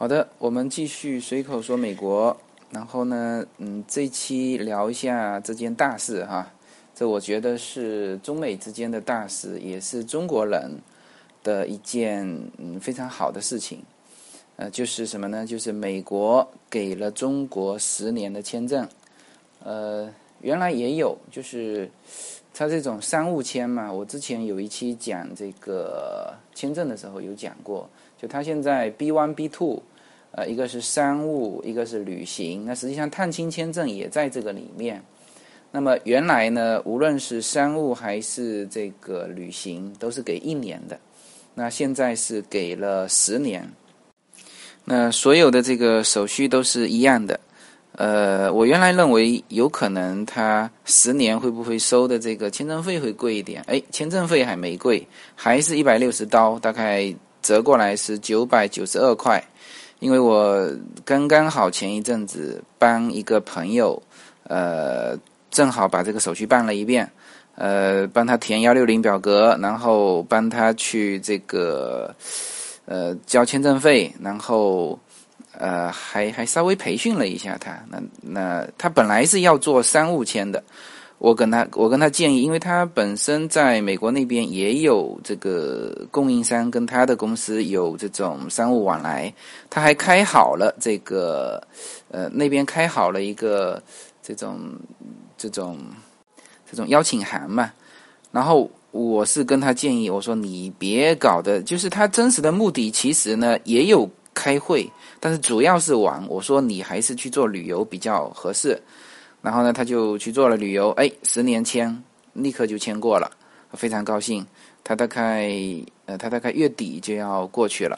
好的，我们继续随口说美国。然后呢，嗯，这一期聊一下这件大事哈。这我觉得是中美之间的大事，也是中国人的一件嗯非常好的事情。呃，就是什么呢？就是美国给了中国十年的签证。呃，原来也有，就是它这种商务签嘛。我之前有一期讲这个签证的时候有讲过，就它现在 B one B two。呃，一个是商务，一个是旅行。那实际上探亲签证也在这个里面。那么原来呢，无论是商务还是这个旅行，都是给一年的。那现在是给了十年。那所有的这个手续都是一样的。呃，我原来认为有可能他十年会不会收的这个签证费会贵一点？哎，签证费还没贵，还是一百六十刀，大概折过来是九百九十二块。因为我刚刚好前一阵子帮一个朋友，呃，正好把这个手续办了一遍，呃，帮他填幺六零表格，然后帮他去这个，呃，交签证费，然后，呃，还还稍微培训了一下他。那那他本来是要做商务签的。我跟他，我跟他建议，因为他本身在美国那边也有这个供应商，跟他的公司有这种商务往来，他还开好了这个，呃，那边开好了一个这种这种这种邀请函嘛。然后我是跟他建议，我说你别搞的，就是他真实的目的其实呢也有开会，但是主要是玩。我说你还是去做旅游比较合适。然后呢，他就去做了旅游，哎，十年签立刻就签过了，非常高兴。他大概呃，他大概月底就要过去了。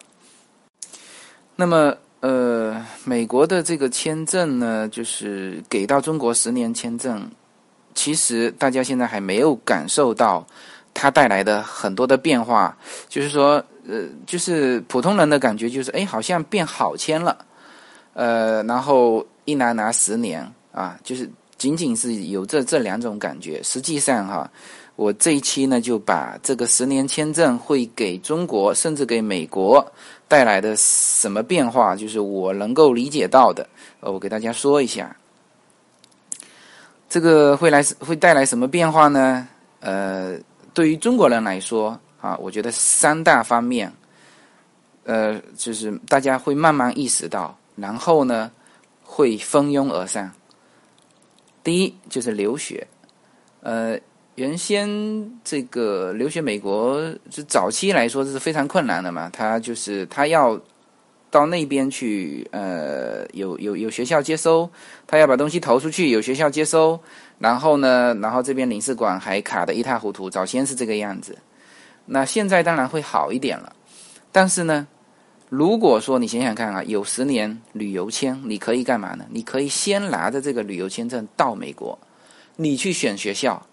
那么呃，美国的这个签证呢，就是给到中国十年签证，其实大家现在还没有感受到它带来的很多的变化。就是说，呃，就是普通人的感觉就是，哎，好像变好签了，呃，然后一拿拿十年。啊，就是仅仅是有这这两种感觉。实际上哈，我这一期呢就把这个十年签证会给中国甚至给美国带来的什么变化，就是我能够理解到的，呃，我给大家说一下。这个会来会带来什么变化呢？呃，对于中国人来说啊，我觉得三大方面，呃，就是大家会慢慢意识到，然后呢会蜂拥而上。第一就是留学，呃，原先这个留学美国，就早期来说是非常困难的嘛。他就是他要到那边去，呃，有有有学校接收，他要把东西投出去，有学校接收，然后呢，然后这边领事馆还卡的一塌糊涂。早先是这个样子，那现在当然会好一点了，但是呢。如果说你想想看啊，有十年旅游签，你可以干嘛呢？你可以先拿着这个旅游签证到美国，你去选学校，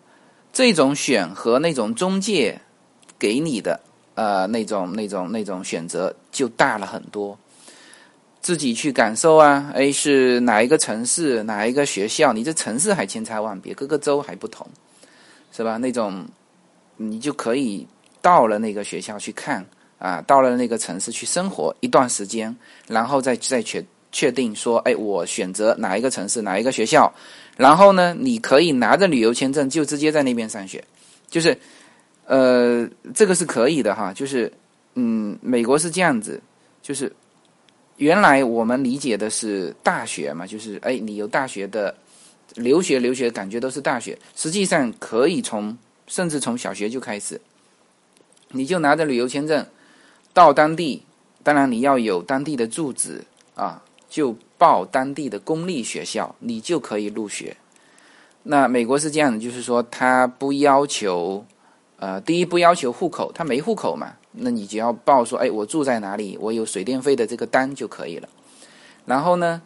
这种选和那种中介给你的呃那种那种那种选择就大了很多。自己去感受啊，哎，是哪一个城市，哪一个学校？你这城市还千差万别，各个州还不同，是吧？那种你就可以到了那个学校去看。啊，到了那个城市去生活一段时间，然后再再确确定说，哎，我选择哪一个城市，哪一个学校，然后呢，你可以拿着旅游签证就直接在那边上学，就是，呃，这个是可以的哈，就是，嗯，美国是这样子，就是原来我们理解的是大学嘛，就是哎，你有大学的留学留学，感觉都是大学，实际上可以从甚至从小学就开始，你就拿着旅游签证。到当地，当然你要有当地的住址啊，就报当地的公立学校，你就可以入学。那美国是这样的，就是说他不要求，呃，第一不要求户口，他没户口嘛，那你只要报说，哎，我住在哪里，我有水电费的这个单就可以了。然后呢，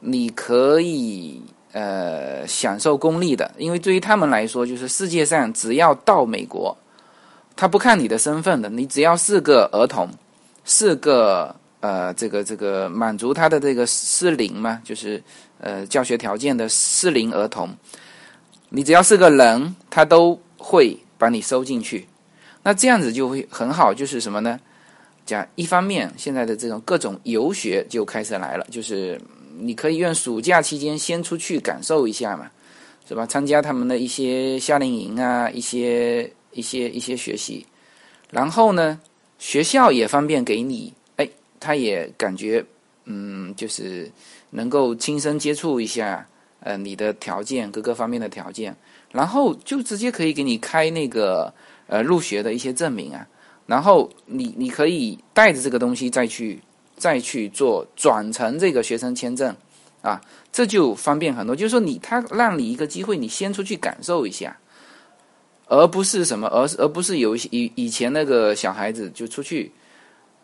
你可以呃享受公立的，因为对于他们来说，就是世界上只要到美国。他不看你的身份的，你只要是个儿童，四个呃，这个这个满足他的这个适龄嘛，就是呃教学条件的适龄儿童，你只要是个人，他都会把你收进去。那这样子就会很好，就是什么呢？讲一方面，现在的这种各种游学就开始来了，就是你可以用暑假期间先出去感受一下嘛，是吧？参加他们的一些夏令营啊，一些一些一些学习，然后呢，学校也方便给你，哎，他也感觉嗯，就是能够亲身接触一下，呃，你的条件各个方面的条件，然后就直接可以给你开那个呃入学的一些证明啊。然后你你可以带着这个东西再去再去做转成这个学生签证，啊，这就方便很多。就是说你他让你一个机会，你先出去感受一下，而不是什么，而是而不是有以以前那个小孩子就出去，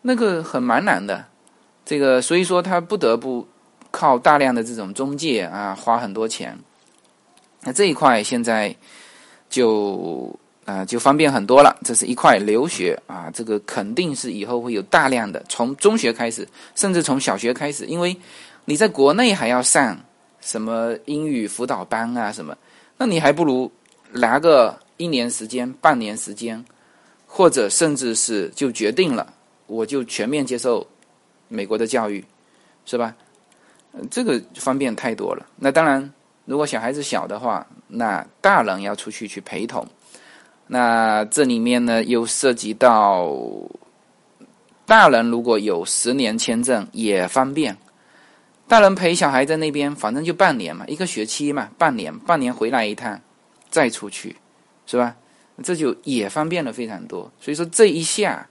那个很蛮难的。这个所以说他不得不靠大量的这种中介啊，花很多钱。那这一块现在就。啊，就方便很多了。这是一块留学啊，这个肯定是以后会有大量的，从中学开始，甚至从小学开始，因为你在国内还要上什么英语辅导班啊什么，那你还不如拿个一年时间、半年时间，或者甚至是就决定了，我就全面接受美国的教育，是吧？这个方便太多了。那当然，如果小孩子小的话，那大人要出去去陪同。那这里面呢，又涉及到大人如果有十年签证也方便，大人陪小孩在那边，反正就半年嘛，一个学期嘛，半年，半年回来一趟，再出去，是吧？这就也方便了非常多。所以说这一下，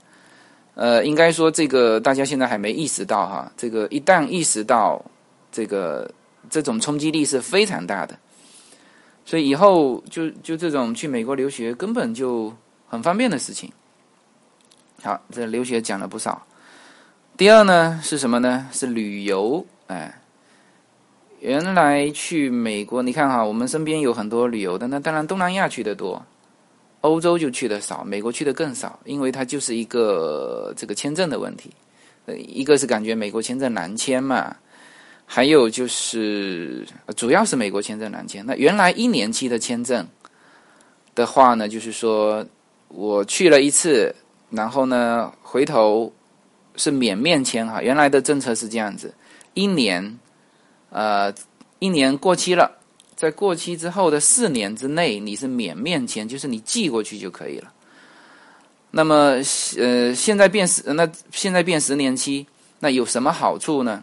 呃，应该说这个大家现在还没意识到哈，这个一旦意识到，这个这种冲击力是非常大的。所以以后就就这种去美国留学根本就很方便的事情。好，这留学讲了不少。第二呢是什么呢？是旅游。哎，原来去美国，你看哈，我们身边有很多旅游的，那当然东南亚去的多，欧洲就去的少，美国去的更少，因为它就是一个这个签证的问题。呃，一个是感觉美国签证难签嘛。还有就是，主要是美国签证难签。那原来一年期的签证的话呢，就是说我去了一次，然后呢，回头是免面签哈。原来的政策是这样子：一年，呃，一年过期了，在过期之后的四年之内，你是免面签，就是你寄过去就可以了。那么，呃，现在变十，那现在变十年期，那有什么好处呢？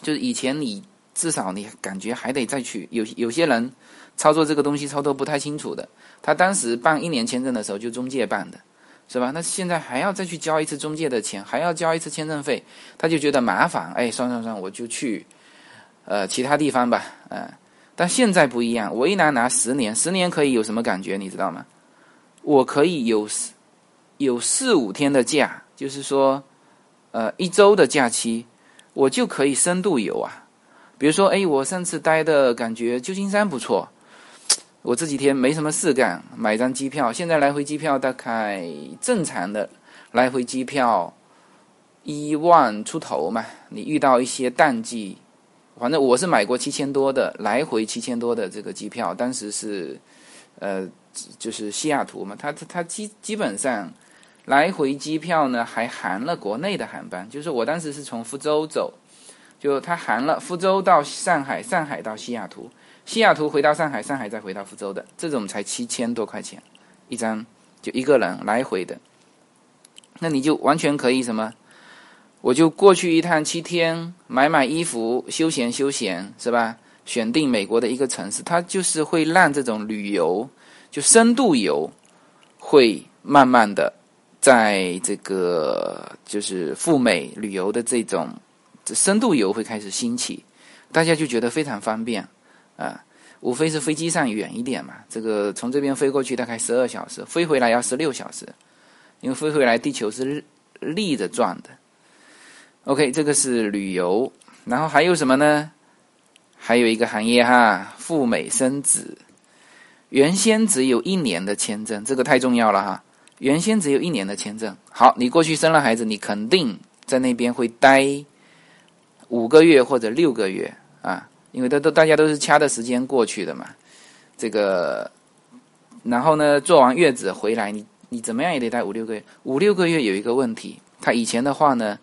就是以前你至少你感觉还得再去有有些人操作这个东西操作不太清楚的，他当时办一年签证的时候就中介办的，是吧？那现在还要再去交一次中介的钱，还要交一次签证费，他就觉得麻烦，哎，算算算，我就去呃其他地方吧，嗯。但现在不一样，我一拿拿十年，十年可以有什么感觉？你知道吗？我可以有有四五天的假，就是说呃一周的假期。我就可以深度游啊，比如说，哎，我上次待的感觉旧金山不错，我这几天没什么事干，买张机票，现在来回机票大概正常的来回机票一万出头嘛，你遇到一些淡季，反正我是买过七千多的来回七千多的这个机票，当时是呃就是西雅图嘛，它它它基基本上。来回机票呢，还含了国内的航班，就是我当时是从福州走，就它含了福州到上海，上海到西雅图，西雅图回到上海，上海再回到福州的，这种才七千多块钱一张，就一个人来回的，那你就完全可以什么，我就过去一趟七天，买买衣服，休闲休闲，是吧？选定美国的一个城市，它就是会让这种旅游，就深度游，会慢慢的。在这个就是赴美旅游的这种深度游会开始兴起，大家就觉得非常方便啊，无非是飞机上远一点嘛。这个从这边飞过去大概十二小时，飞回来要十六小时，因为飞回来地球是立着转的。OK，这个是旅游，然后还有什么呢？还有一个行业哈，赴美生子，原先只有一年的签证，这个太重要了哈。原先只有一年的签证，好，你过去生了孩子，你肯定在那边会待五个月或者六个月啊，因为都都大家都是掐的时间过去的嘛。这个，然后呢，做完月子回来，你你怎么样也得待五六个月。五六个月有一个问题，他以前的话呢，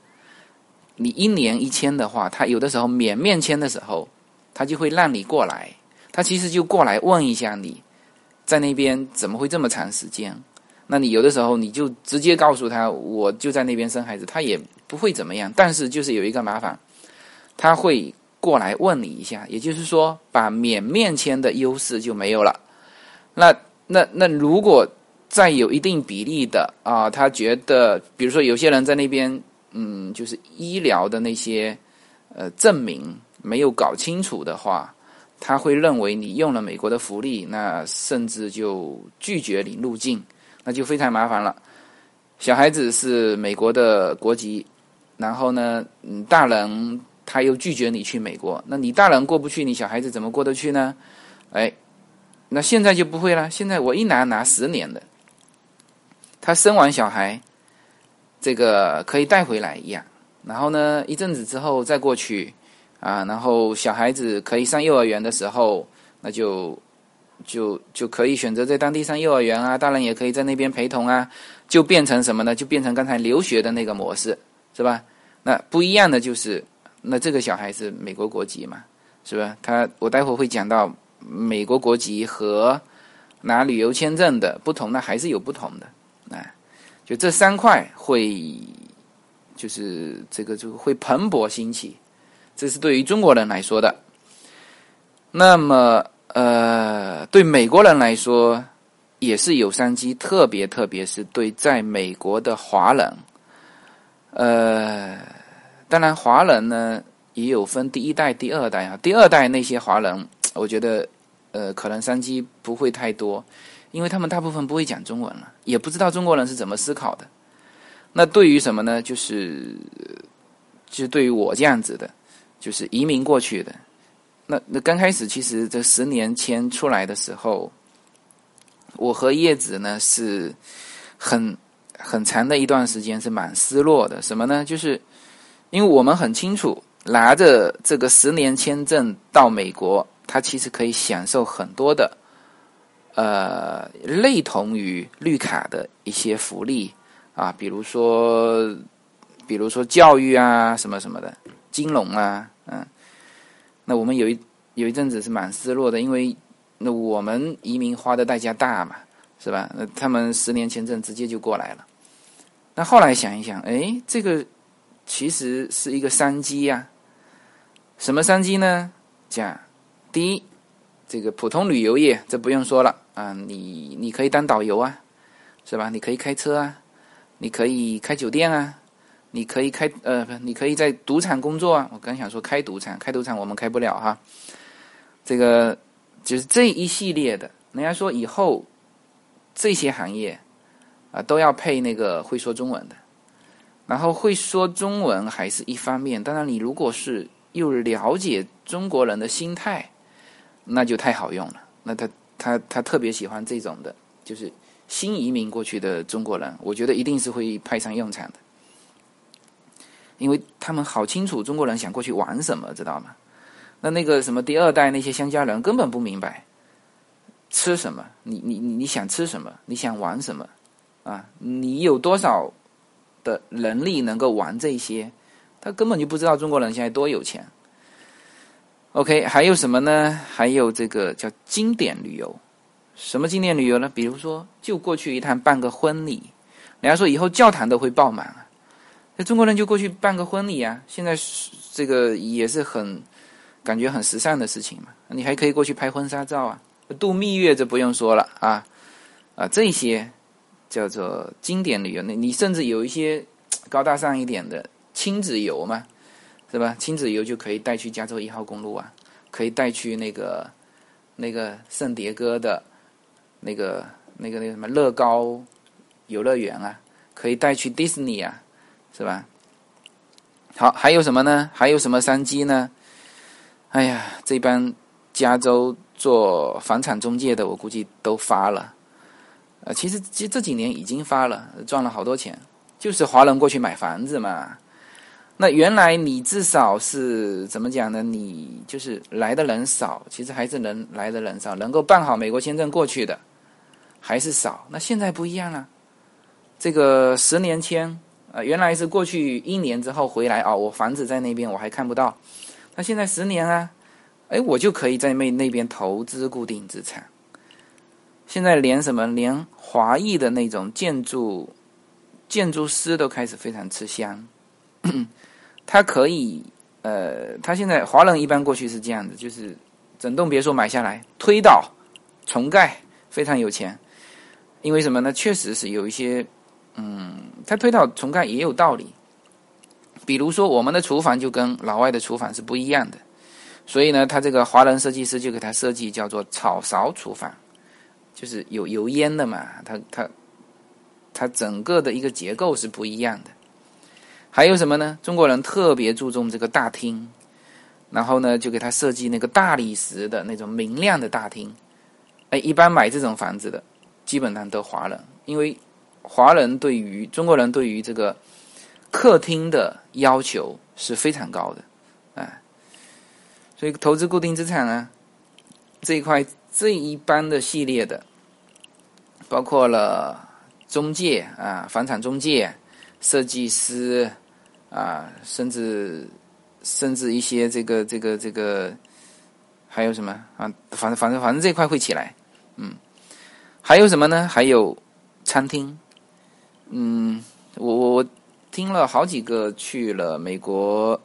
你一年一签的话，他有的时候免面签的时候，他就会让你过来，他其实就过来问一下你，在那边怎么会这么长时间？那你有的时候你就直接告诉他，我就在那边生孩子，他也不会怎么样。但是就是有一个麻烦，他会过来问你一下，也就是说，把免面签的优势就没有了。那那那如果再有一定比例的啊，他觉得，比如说有些人在那边，嗯，就是医疗的那些呃证明没有搞清楚的话，他会认为你用了美国的福利，那甚至就拒绝你入境，那就非常麻烦了。小孩子是美国的国籍，然后呢，嗯，大人他又拒绝你去美国，那你大人过不去，你小孩子怎么过得去呢？哎。那现在就不会了。现在我一拿拿十年的，他生完小孩，这个可以带回来一样，然后呢，一阵子之后再过去啊，然后小孩子可以上幼儿园的时候，那就就就可以选择在当地上幼儿园啊，大人也可以在那边陪同啊，就变成什么呢？就变成刚才留学的那个模式，是吧？那不一样的就是，那这个小孩是美国国籍嘛，是吧？他我待会会讲到。美国国籍和拿旅游签证的不同那，还是有不同的。就这三块会，就是这个就会蓬勃兴起。这是对于中国人来说的。那么，呃，对美国人来说也是有商机，特别特别是对在美国的华人。呃，当然，华人呢也有分第一代、第二代啊。第二代那些华人。我觉得，呃，可能商机不会太多，因为他们大部分不会讲中文了，也不知道中国人是怎么思考的。那对于什么呢？就是，就对于我这样子的，就是移民过去的。那那刚开始，其实这十年前出来的时候，我和叶子呢是很很长的一段时间是蛮失落的。什么呢？就是因为我们很清楚，拿着这个十年签证到美国。它其实可以享受很多的，呃，类同于绿卡的一些福利啊，比如说，比如说教育啊，什么什么的，金融啊，嗯，那我们有一有一阵子是蛮失落的，因为那我们移民花的代价大嘛，是吧？那他们十年签证直接就过来了，那后来想一想，哎，这个其实是一个商机呀，什么商机呢？讲。第一，这个普通旅游业这不用说了啊，你你可以当导游啊，是吧？你可以开车啊，你可以开酒店啊，你可以开呃不，你可以在赌场工作啊。我刚想说开赌场，开赌场我们开不了哈。这个就是这一系列的，人家说以后这些行业啊都要配那个会说中文的，然后会说中文还是一方面，当然你如果是又了解中国人的心态。那就太好用了。那他他他特别喜欢这种的，就是新移民过去的中国人，我觉得一定是会派上用场的，因为他们好清楚中国人想过去玩什么，知道吗？那那个什么第二代那些乡下人根本不明白吃什么，你你你你想吃什么，你想玩什么啊？你有多少的能力能够玩这些？他根本就不知道中国人现在多有钱。OK，还有什么呢？还有这个叫经典旅游。什么经典旅游呢？比如说，就过去一趟办个婚礼。人家说以后教堂都会爆满啊，那中国人就过去办个婚礼啊。现在这个也是很感觉很时尚的事情嘛。你还可以过去拍婚纱照啊，度蜜月这不用说了啊啊，这些叫做经典旅游。那你甚至有一些高大上一点的亲子游嘛。是吧？亲子游就可以带去加州一号公路啊，可以带去那个那个圣迭戈的，那个那个那个什么乐高游乐园啊，可以带去迪士尼啊，是吧？好，还有什么呢？还有什么商机呢？哎呀，这帮加州做房产中介的，我估计都发了。呃，其实这这几年已经发了，赚了好多钱，就是华人过去买房子嘛。那原来你至少是怎么讲呢？你就是来的人少，其实还是能来的人少，能够办好美国签证过去的还是少。那现在不一样了，这个十年签，呃，原来是过去一年之后回来啊，我房子在那边我还看不到，那现在十年啊，哎，我就可以在那那边投资固定资产。现在连什么，连华裔的那种建筑建筑师都开始非常吃香，他可以，呃，他现在华人一般过去是这样的，就是整栋别墅买下来，推倒重盖，非常有钱。因为什么呢？确实是有一些，嗯，他推倒重盖也有道理。比如说，我们的厨房就跟老外的厨房是不一样的，所以呢，他这个华人设计师就给他设计叫做炒勺厨房。就是有油烟的嘛，它它它整个的一个结构是不一样的。还有什么呢？中国人特别注重这个大厅，然后呢就给他设计那个大理石的那种明亮的大厅。哎，一般买这种房子的基本上都华人，因为华人对于中国人对于这个客厅的要求是非常高的，哎，所以投资固定资产呢这一块这一般的系列的。包括了中介啊，房产中介、设计师啊，甚至甚至一些这个这个这个，还有什么啊？反正反正反正这块会起来，嗯，还有什么呢？还有餐厅，嗯，我我我听了好几个去了美国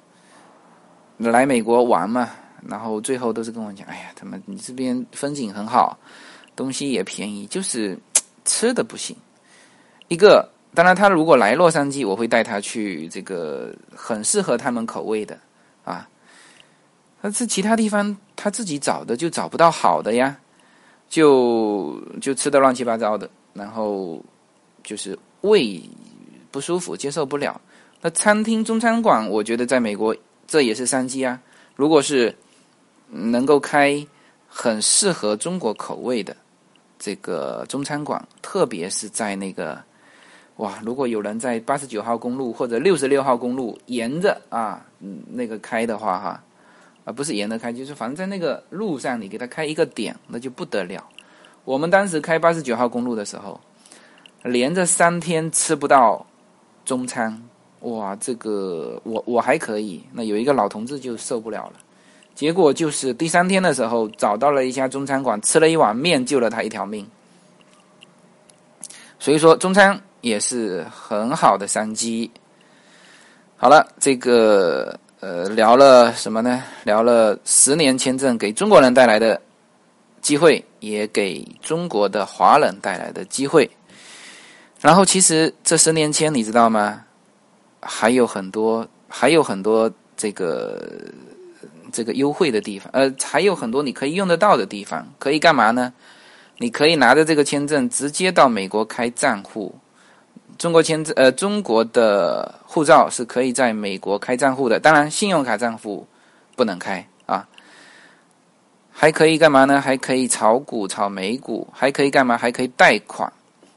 来美国玩嘛，然后最后都是跟我讲，哎呀，他们你这边风景很好，东西也便宜，就是。吃的不行，一个当然他如果来洛杉矶，我会带他去这个很适合他们口味的啊。但是其他地方他自己找的就找不到好的呀，就就吃的乱七八糟的，然后就是胃不舒服，接受不了。那餐厅中餐馆，我觉得在美国这也是商机啊。如果是能够开很适合中国口味的。这个中餐馆，特别是在那个，哇！如果有人在八十九号公路或者六十六号公路沿着啊，嗯，那个开的话哈，啊，不是沿着开，就是反正在那个路上，你给他开一个点，那就不得了。我们当时开八十九号公路的时候，连着三天吃不到中餐，哇！这个我我还可以，那有一个老同志就受不了了。结果就是第三天的时候，找到了一家中餐馆，吃了一碗面，救了他一条命。所以说，中餐也是很好的商机。好了，这个呃，聊了什么呢？聊了十年签证给中国人带来的机会，也给中国的华人带来的机会。然后，其实这十年签，你知道吗？还有很多，还有很多这个。这个优惠的地方，呃，还有很多你可以用得到的地方，可以干嘛呢？你可以拿着这个签证直接到美国开账户。中国签证，呃，中国的护照是可以在美国开账户的，当然信用卡账户不能开啊。还可以干嘛呢？还可以炒股、炒美股，还可以干嘛？还可以贷款。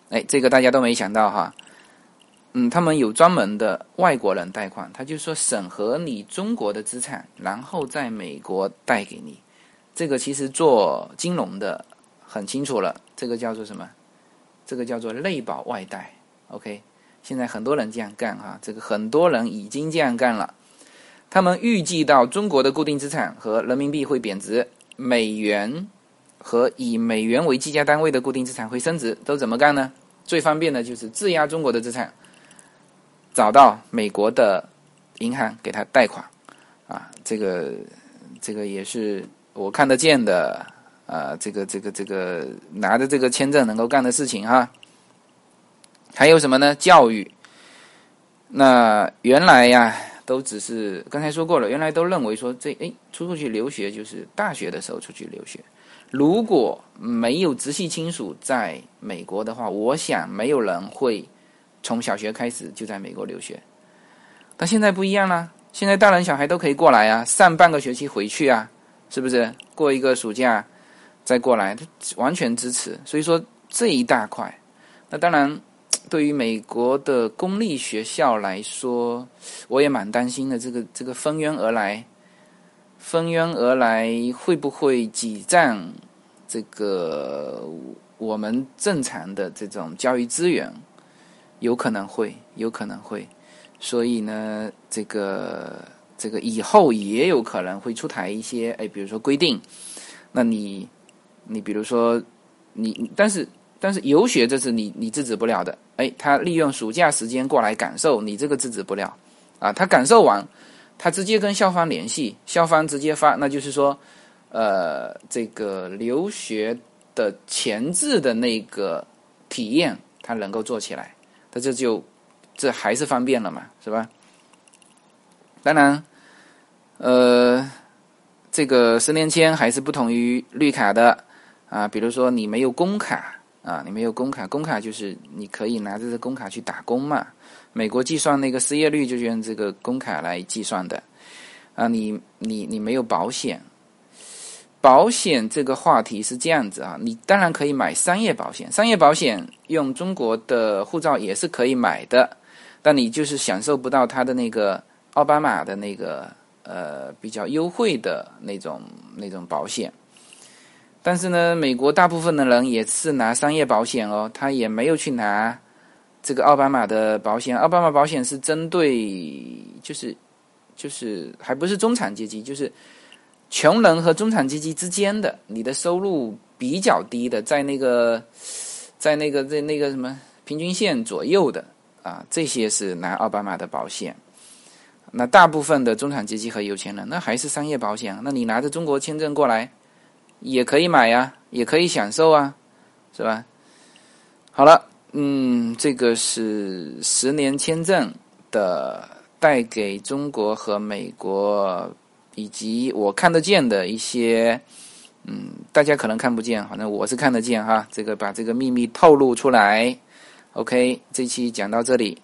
哎，这个大家都没想到哈。嗯，他们有专门的外国人贷款，他就说审核你中国的资产，然后在美国贷给你。这个其实做金融的很清楚了，这个叫做什么？这个叫做内保外贷。OK，现在很多人这样干哈，这个很多人已经这样干了。他们预计到中国的固定资产和人民币会贬值，美元和以美元为计价单位的固定资产会升值，都怎么干呢？最方便的就是质押中国的资产。找到美国的银行给他贷款，啊，这个这个也是我看得见的，啊，这个这个这个拿着这个签证能够干的事情哈。还有什么呢？教育。那原来呀，都只是刚才说过了，原来都认为说这哎，出出去留学就是大学的时候出去留学，如果没有直系亲属在美国的话，我想没有人会。从小学开始就在美国留学，但现在不一样了。现在大人小孩都可以过来啊，上半个学期回去啊，是不是？过一个暑假再过来，完全支持。所以说这一大块，那当然对于美国的公立学校来说，我也蛮担心的。这个这个蜂拥而来，蜂拥而来会不会挤占这个我们正常的这种教育资源？有可能会，有可能会。所以呢，这个这个以后也有可能会出台一些，哎，比如说规定，那你你比如说你，但是但是游学这是你你制止不了的，哎，他利用暑假时间过来感受，你这个制止不了啊。他感受完，他直接跟校方联系，校方直接发，那就是说，呃，这个留学的前置的那个体验，他能够做起来，他这就。这还是方便了嘛，是吧？当然，呃，这个十年签还是不同于绿卡的啊。比如说你没有工卡啊，你没有工卡，工卡就是你可以拿着这工卡去打工嘛。美国计算那个失业率就是用这个工卡来计算的啊。你你你没有保险，保险这个话题是这样子啊。你当然可以买商业保险，商业保险用中国的护照也是可以买的。但你就是享受不到他的那个奥巴马的那个呃比较优惠的那种那种保险，但是呢，美国大部分的人也是拿商业保险哦，他也没有去拿这个奥巴马的保险。奥巴马保险是针对就是就是还不是中产阶级，就是穷人和中产阶级之间的，你的收入比较低的，在那个在那个在那个什么平均线左右的。啊，这些是拿奥巴马的保险，那大部分的中产阶级和有钱人，那还是商业保险。那你拿着中国签证过来，也可以买呀，也可以享受啊，是吧？好了，嗯，这个是十年签证的带给中国和美国以及我看得见的一些，嗯，大家可能看不见，反正我是看得见哈。这个把这个秘密透露出来。OK，这期讲到这里。